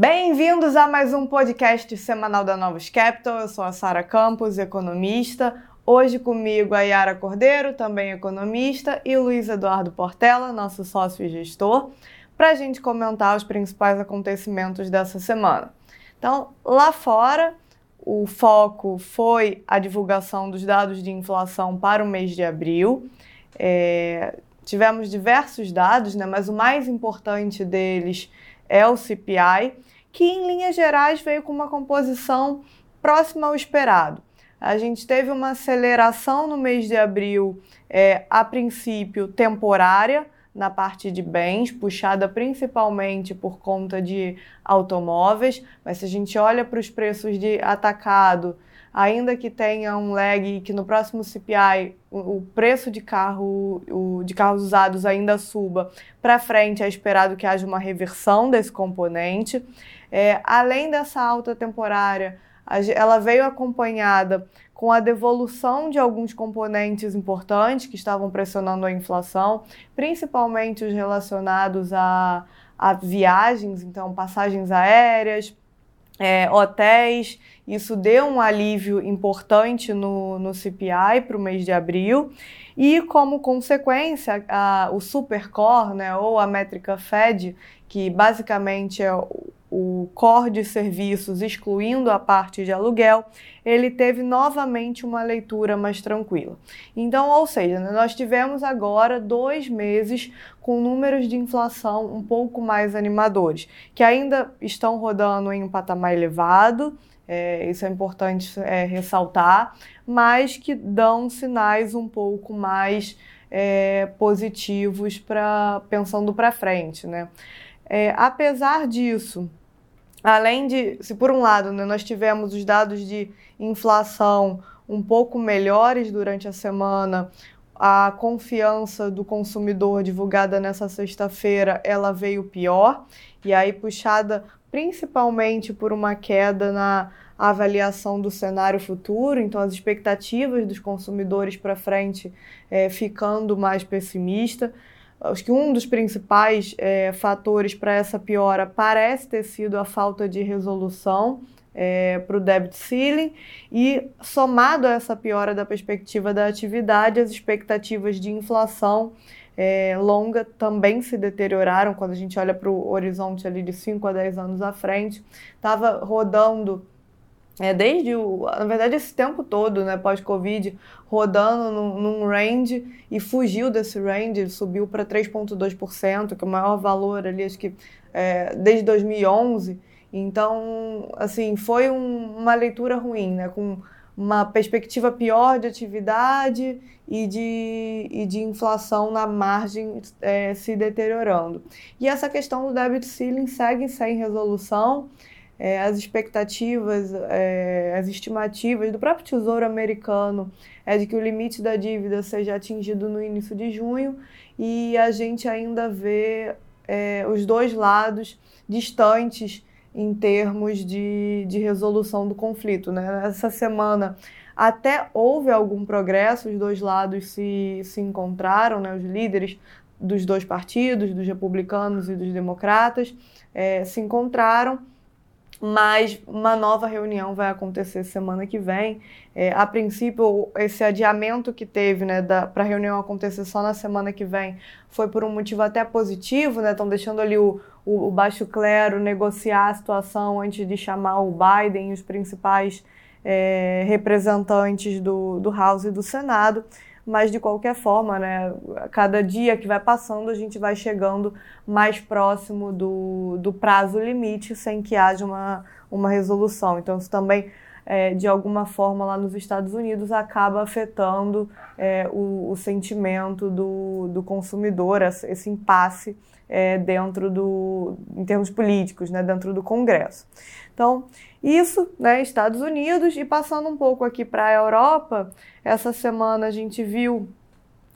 Bem-vindos a mais um podcast semanal da Novos Capital. Eu sou a Sara Campos, economista. Hoje comigo a Yara Cordeiro, também economista, e Luiz Eduardo Portela, nosso sócio e gestor, para a gente comentar os principais acontecimentos dessa semana. Então, lá fora, o foco foi a divulgação dos dados de inflação para o mês de abril. É, tivemos diversos dados, né, mas o mais importante deles é o CPI, que em linhas gerais veio com uma composição próxima ao esperado. A gente teve uma aceleração no mês de abril, é, a princípio temporária, na parte de bens, puxada principalmente por conta de automóveis, mas se a gente olha para os preços de atacado, ainda que tenha um lag que no próximo CPI o, o preço de carro o, de carros usados ainda suba para frente, é esperado que haja uma reversão desse componente. É, além dessa alta temporária, ela veio acompanhada com a devolução de alguns componentes importantes que estavam pressionando a inflação, principalmente os relacionados a, a viagens, então passagens aéreas, é, hotéis. Isso deu um alívio importante no, no CPI para o mês de abril. E, como consequência, a, o Supercore, né, ou a métrica Fed, que basicamente é o core de serviços, excluindo a parte de aluguel, ele teve novamente uma leitura mais tranquila. Então, ou seja, né, nós tivemos agora dois meses com números de inflação um pouco mais animadores, que ainda estão rodando em um patamar elevado, é, isso é importante é, ressaltar, mas que dão sinais um pouco mais é, positivos para pensando para frente, né? É, apesar disso, além de, se por um lado né, nós tivemos os dados de inflação um pouco melhores durante a semana, a confiança do consumidor divulgada nessa sexta-feira, ela veio pior, e aí puxada principalmente por uma queda na avaliação do cenário futuro, então as expectativas dos consumidores para frente é, ficando mais pessimista. Acho que um dos principais é, fatores para essa piora parece ter sido a falta de resolução é, para o debit ceiling e, somado a essa piora da perspectiva da atividade, as expectativas de inflação é, longa também se deterioraram quando a gente olha para o horizonte ali de 5 a 10 anos à frente. Estava rodando é, desde o, na verdade, esse tempo todo, né, pós-Covid, rodando num, num, range e fugiu desse range, subiu para 3,2%, que é o maior valor ali, acho que é, desde 2011. Então, assim, foi um, uma leitura ruim, né, com uma perspectiva pior de atividade e de, e de inflação na margem é, se deteriorando. E essa questão do debit ceiling segue sem resolução é, as expectativas, é, as estimativas do próprio Tesouro americano é de que o limite da dívida seja atingido no início de junho e a gente ainda vê é, os dois lados distantes em termos de, de resolução do conflito. Né? Semana até houve algum progresso, os dois lados se, se encontraram, né? os líderes dos dois partidos, dos republicanos e dos democratas, é, se encontraram mas uma nova reunião vai acontecer semana que vem. É, a princípio, esse adiamento que teve né, para a reunião acontecer só na semana que vem foi por um motivo até positivo, né? Estão deixando ali o, o, o, baixo clero negociar a situação antes de chamar o Biden e os principais é, representantes do, do House e do Senado mas de qualquer forma, né, cada dia que vai passando, a gente vai chegando mais próximo do, do prazo limite sem que haja uma, uma resolução. Então, isso também, é, de alguma forma, lá nos Estados Unidos, acaba afetando é, o, o, sentimento do, do consumidor, esse impasse é, dentro do, em termos políticos, né, dentro do Congresso. Então, isso, né, Estados Unidos, e passando um pouco aqui para a Europa, essa semana a gente viu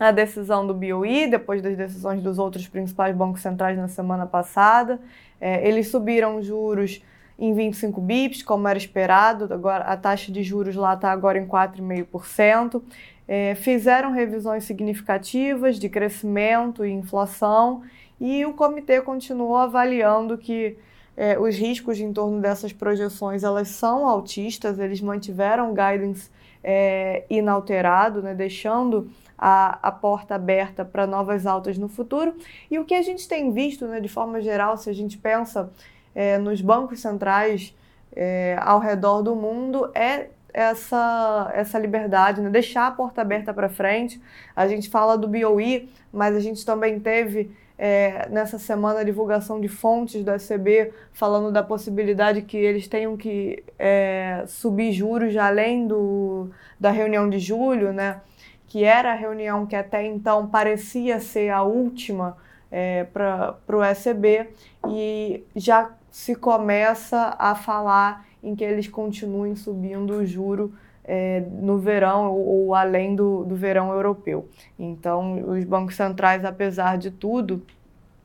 a decisão do BOE, depois das decisões dos outros principais bancos centrais na semana passada. É, eles subiram juros em 25 bips, como era esperado, agora a taxa de juros lá está agora em 4,5%. É, fizeram revisões significativas de crescimento e inflação, e o comitê continuou avaliando que é, os riscos em torno dessas projeções elas são altistas, eles mantiveram o guidance é, inalterado, né, deixando a, a porta aberta para novas altas no futuro. E o que a gente tem visto, né, de forma geral, se a gente pensa é, nos bancos centrais é, ao redor do mundo, é essa, essa liberdade, né? deixar a porta aberta para frente. A gente fala do BOE, mas a gente também teve é, nessa semana a divulgação de fontes da ECB falando da possibilidade que eles tenham que é, subir juros já além do, da reunião de julho, né? que era a reunião que até então parecia ser a última é, para o ECB, e já se começa a falar em que eles continuem subindo o juro é, no verão ou, ou além do, do, verão europeu. Então, os bancos centrais, apesar de tudo,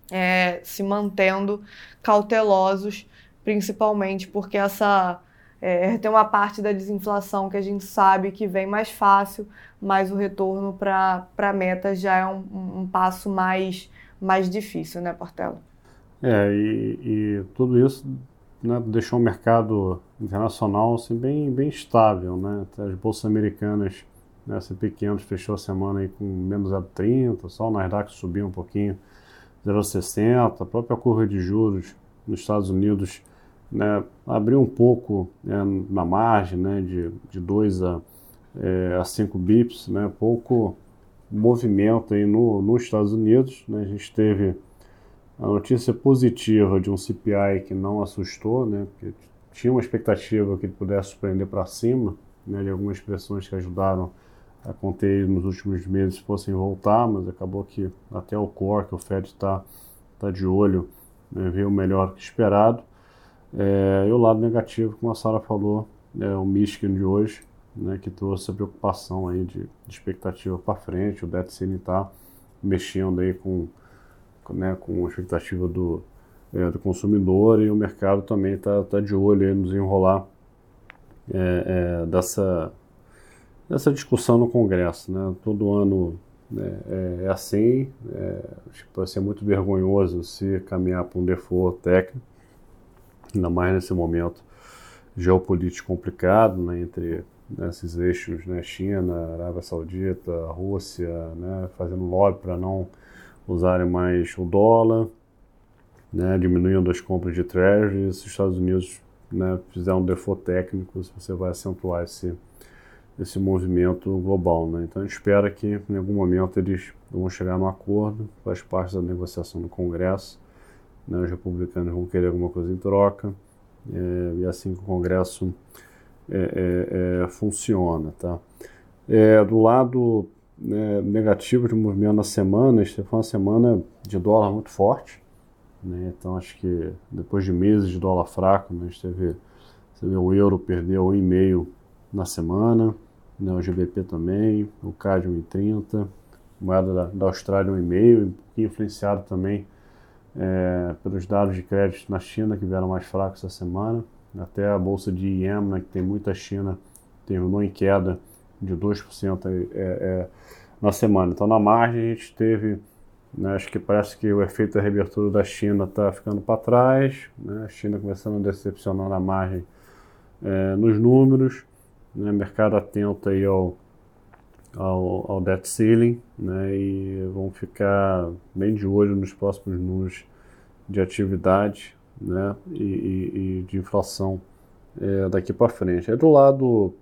é, se mantendo cautelosos, principalmente porque essa é, tem uma parte da desinflação que a gente sabe que vem mais fácil, mas o retorno para a meta já é um, um, passo mais, mais difícil, né, Portela? É, e, e tudo isso né, deixou o mercado internacional assim, bem, bem estável. Né? As bolsas americanas, né, S&P500 fechou a semana aí com menos 0,30, só o Nasdaq subiu um pouquinho, 0,60, a própria curva de juros nos Estados Unidos né, abriu um pouco né, na margem né, de, de 2 a, é, a 5 bips, né, pouco movimento aí no, nos Estados Unidos. Né, a gente teve a notícia positiva de um CPI que não assustou, né, porque tinha uma expectativa que ele pudesse surpreender para cima, né, de algumas pressões que ajudaram a conter nos últimos meses fossem voltar, mas acabou que até o core, que o Fed está tá de olho, né, veio melhor que esperado. É, e o lado negativo, como a Sara falou, é o Michigan de hoje, né, que trouxe a preocupação aí de, de expectativa para frente, o ceiling está mexendo aí com, né, com a expectativa do, é, do consumidor e o mercado também está tá de olho aí nos enrolar é, é, dessa, dessa discussão no Congresso. Né? Todo ano né, é, é, assim, é, acho que vai ser muito vergonhoso se caminhar para um default técnico, ainda mais nesse momento geopolítico complicado né, entre esses eixos, né, China, Arábia Saudita, Rússia, né, fazendo lobby para não usarem mais o dólar, né, diminuindo as compras de treasuries, os Estados Unidos né, fizer um default técnico, você vai acentuar esse, esse movimento global. Né? Então a gente espera que em algum momento eles vão chegar no acordo, faz parte da negociação do Congresso, né, os republicanos vão querer alguma coisa em troca, é, e assim que o Congresso é, é, é funciona. Tá? É, do lado né, negativo de movimento na semana, foi uma semana de dólar muito forte, né? Então acho que depois de meses de dólar fraco, né, a gente teve, vê, o euro perdeu 1,5 na semana, né, o GBP também, o CAD 1,30, moeda da, da Austrália 1,5, um pouquinho influenciado também é, pelos dados de crédito na China que vieram mais fracos essa semana. Até a bolsa de IEM, né, que tem muita China, terminou em queda de 2% é, é, na semana. Então na margem a gente teve né? Acho que parece que o efeito da reabertura da China está ficando para trás, né? a China começando a decepcionar na margem é, nos números, né? mercado atento aí ao, ao, ao debt ceiling né? e vão ficar bem de olho nos próximos números de atividade né? e, e, e de inflação é, daqui para frente. É do lado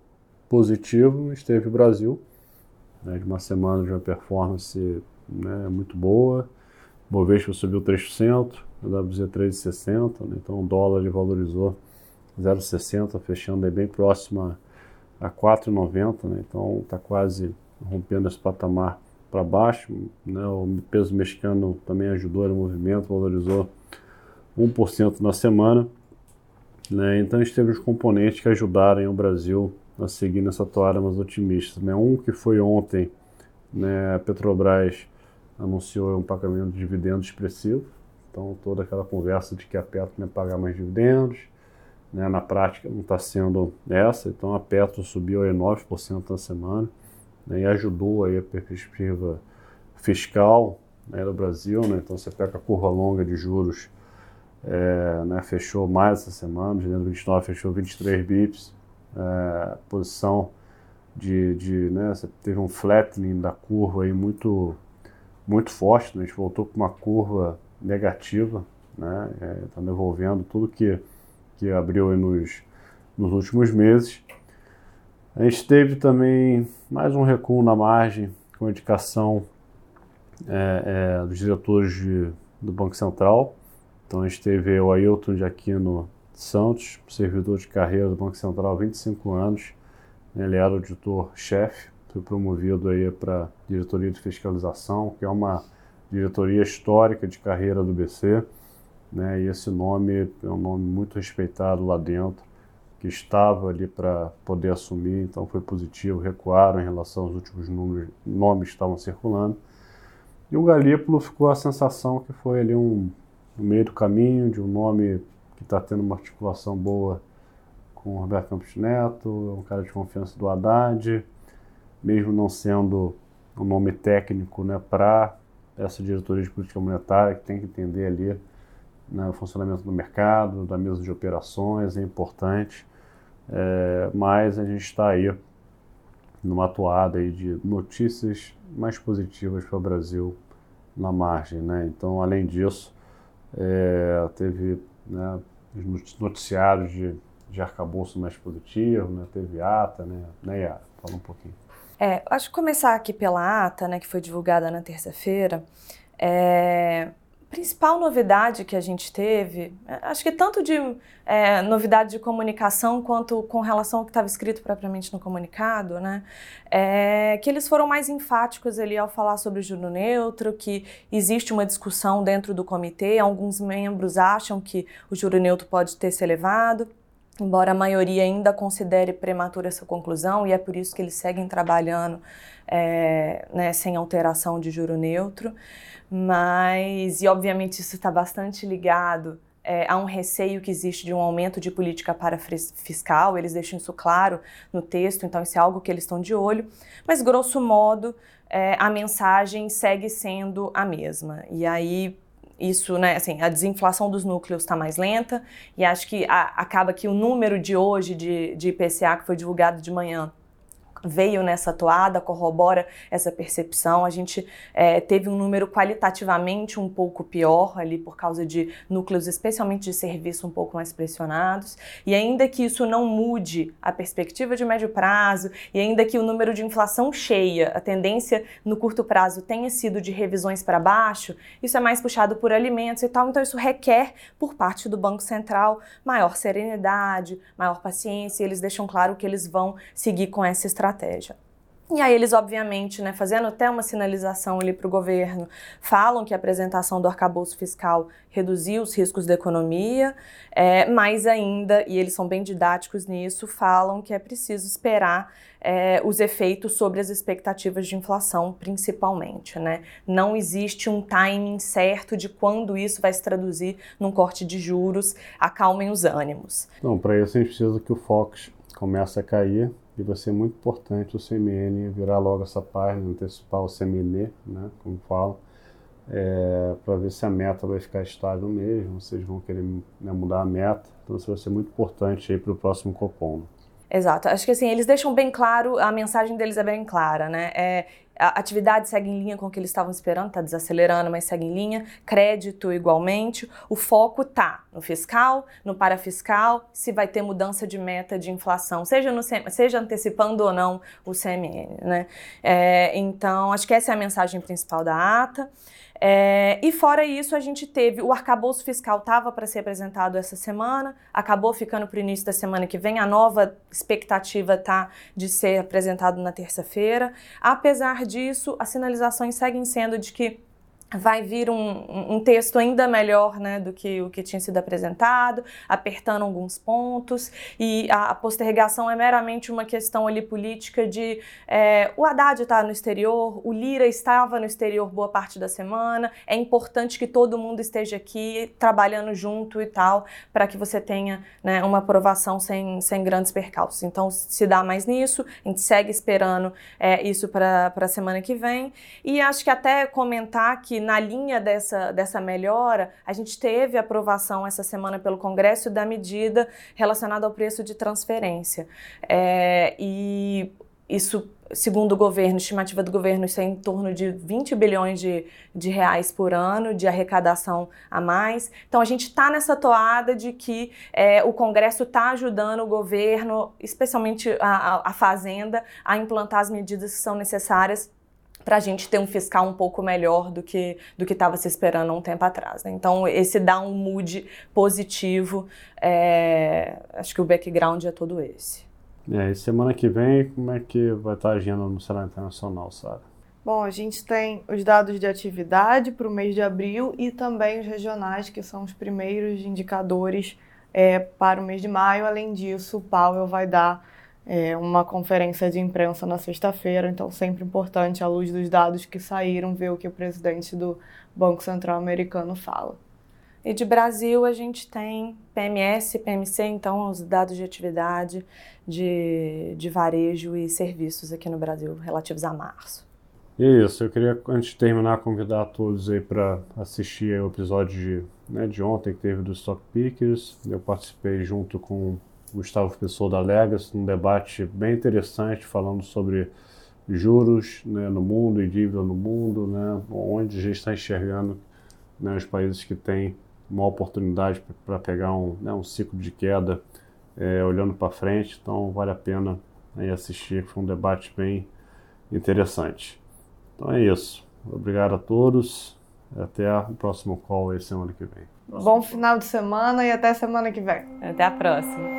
positivo, esteve o Brasil, né? de uma semana de uma performance né, muito boa. O Bovespa subiu 3%, a WZ 3,60, né, então o dólar ele valorizou 0,60, fechando aí bem próximo a 4,90, né, então está quase rompendo esse patamar para baixo. Né, o peso mexicano também ajudou no movimento, valorizou 1% na semana. Né, então a gente teve os componentes que ajudaram o Brasil a seguir nessa toada mais otimista. Né? Um que foi ontem, né, a Petrobras anunciou um pagamento de dividendos expressivo. Então, toda aquela conversa de que a Petro ia pagar mais dividendos, né, na prática não está sendo essa. Então, a Petro subiu aí 9% na semana né, e ajudou aí a perspectiva fiscal né, do Brasil. Né, então, você pega a curva longa de juros é, né, fechou mais essa semana, janeiro 29 fechou 23 bips, é, posição de, de né, você teve um flattening da curva aí muito, muito forte, né, a gente voltou com uma curva negativa, né, está é, devolvendo tudo que, que abriu nos, nos últimos meses. A gente teve também mais um recuo na margem com indicação é, é, dos diretores de, do Banco Central. Então a gente teve o Ailton de Aquino Santos, servidor de carreira do Banco Central há 25 anos. Ele era auditor-chefe, foi promovido aí para diretoria de fiscalização, que é uma diretoria histórica de carreira do BC. Né? E esse nome é um nome muito respeitado lá dentro, que estava ali para poder assumir, então foi positivo, recuaram em relação aos últimos números, nomes que estavam circulando. E o Galípolo ficou a sensação que foi ali um no meio do caminho de um nome que está tendo uma articulação boa com o Roberto Campos Neto, é um cara de confiança do Haddad, mesmo não sendo um nome técnico né, para essa diretoria de política monetária, que tem que entender ali né, o funcionamento do mercado, da mesa de operações, é importante. É, mas a gente está aí numa toada aí de notícias mais positivas para o Brasil na margem. Né? Então, além disso, é, teve né, os noticiários de, de arcabouço mais positivo, né? teve ata, né? né, Yara? Fala um pouquinho. É, acho que começar aqui pela ata, né, que foi divulgada na terça-feira. É, principal novidade que a gente teve, é, acho que tanto de é, novidade de comunicação quanto com relação ao que estava escrito propriamente no comunicado, né, é que eles foram mais enfáticos ali ao falar sobre o juro neutro, que existe uma discussão dentro do comitê, alguns membros acham que o juro neutro pode ter se elevado, embora a maioria ainda considere prematura essa conclusão, e é por isso que eles seguem trabalhando é, né, sem alteração de juro neutro. Mas, e obviamente isso está bastante ligado é, a um receio que existe de um aumento de política para fiscal, eles deixam isso claro no texto, então isso é algo que eles estão de olho. Mas, grosso modo, é, a mensagem segue sendo a mesma. E aí, isso, né, assim, a desinflação dos núcleos está mais lenta, e acho que a, acaba que o número de hoje de, de IPCA que foi divulgado de manhã veio nessa toada, corrobora essa percepção. A gente é, teve um número qualitativamente um pouco pior ali por causa de núcleos, especialmente de serviço, um pouco mais pressionados. E ainda que isso não mude a perspectiva de médio prazo, e ainda que o número de inflação cheia, a tendência no curto prazo tenha sido de revisões para baixo, isso é mais puxado por alimentos e tal. Então, isso requer, por parte do Banco Central, maior serenidade, maior paciência. E eles deixam claro que eles vão seguir com essa estratégia estratégia. E aí eles, obviamente, né, fazendo até uma sinalização ali para o governo, falam que a apresentação do arcabouço fiscal reduziu os riscos da economia, é, mas ainda, e eles são bem didáticos nisso, falam que é preciso esperar é, os efeitos sobre as expectativas de inflação, principalmente. Né? Não existe um timing certo de quando isso vai se traduzir num corte de juros, acalmem os ânimos. Então, para isso a gente precisa que o Fox comece a cair e vai ser muito importante o CMN virar logo essa página, antecipar o CMN, né, como fala, é, para ver se a meta vai ficar estável mesmo, vocês vão querer né, mudar a meta, então isso vai ser muito importante aí para o próximo Copom. Exato, acho que assim, eles deixam bem claro, a mensagem deles é bem clara, né, é, a atividade segue em linha com o que eles estavam esperando, está desacelerando, mas segue em linha. Crédito igualmente. O foco tá no fiscal, no parafiscal, se vai ter mudança de meta de inflação, seja, no, seja antecipando ou não o CMN. Né? É, então, acho que essa é a mensagem principal da ata. É, e fora isso, a gente teve o arcabouço fiscal estava para ser apresentado essa semana, acabou ficando para o início da semana que vem. A nova expectativa tá de ser apresentado na terça-feira. Apesar disso, as sinalizações seguem sendo de que vai vir um, um, texto ainda melhor né, do que o que tinha sido apresentado, apertando alguns pontos, e a, a postergação é meramente uma questão ali política de é, o Haddad está no exterior, o Lira estava no exterior boa parte da semana, é importante que todo mundo esteja aqui trabalhando junto e tal, para que você tenha né, uma aprovação sem, sem grandes percalços. Então, se dá mais nisso, a gente segue esperando é, isso para a semana que vem, e acho que até comentar que na linha dessa, dessa melhora, a gente teve aprovação essa semana pelo Congresso da medida relacionada ao preço de transferência. É, e isso segundo o governo, estimativa do governo, isso é em torno de 20 bilhões de, de reais por ano de arrecadação a mais. Então a gente está nessa toada de que é, o Congresso está ajudando o governo, especialmente a, a Fazenda, a implantar as medidas que são necessárias para a gente ter um fiscal um pouco melhor do que do que estava se esperando um tempo atrás. Né? Então esse dá um mood positivo. É, acho que o background é todo esse. É, e semana que vem, como é que vai estar agindo no cenário internacional, Sara? Bom, a gente tem os dados de atividade para o mês de abril e também os regionais, que são os primeiros indicadores é, para o mês de maio. Além disso, o Powell vai dar é, uma conferência de imprensa na sexta-feira, então sempre importante, à luz dos dados que saíram, ver o que o presidente do Banco Central americano fala. E de Brasil a gente tem PMS, PMC, então os dados de atividade de, de varejo e serviços aqui no Brasil relativos a março. Isso, eu queria, antes de terminar, convidar todos aí para assistir o episódio de, né, de ontem que teve do Stock Pickers. Eu participei junto com Gustavo Pessoa da Legacy, num debate bem interessante falando sobre juros né, no mundo e dívida no mundo, né, onde a gente está enxergando né, os países que têm uma oportunidade para pegar um, né, um ciclo de queda é, olhando para frente, então vale a pena aí assistir, foi um debate bem interessante. Então é isso. Obrigado a todos. Até o próximo call aí semana que vem. Bom final de semana e até semana que vem. Até a próxima.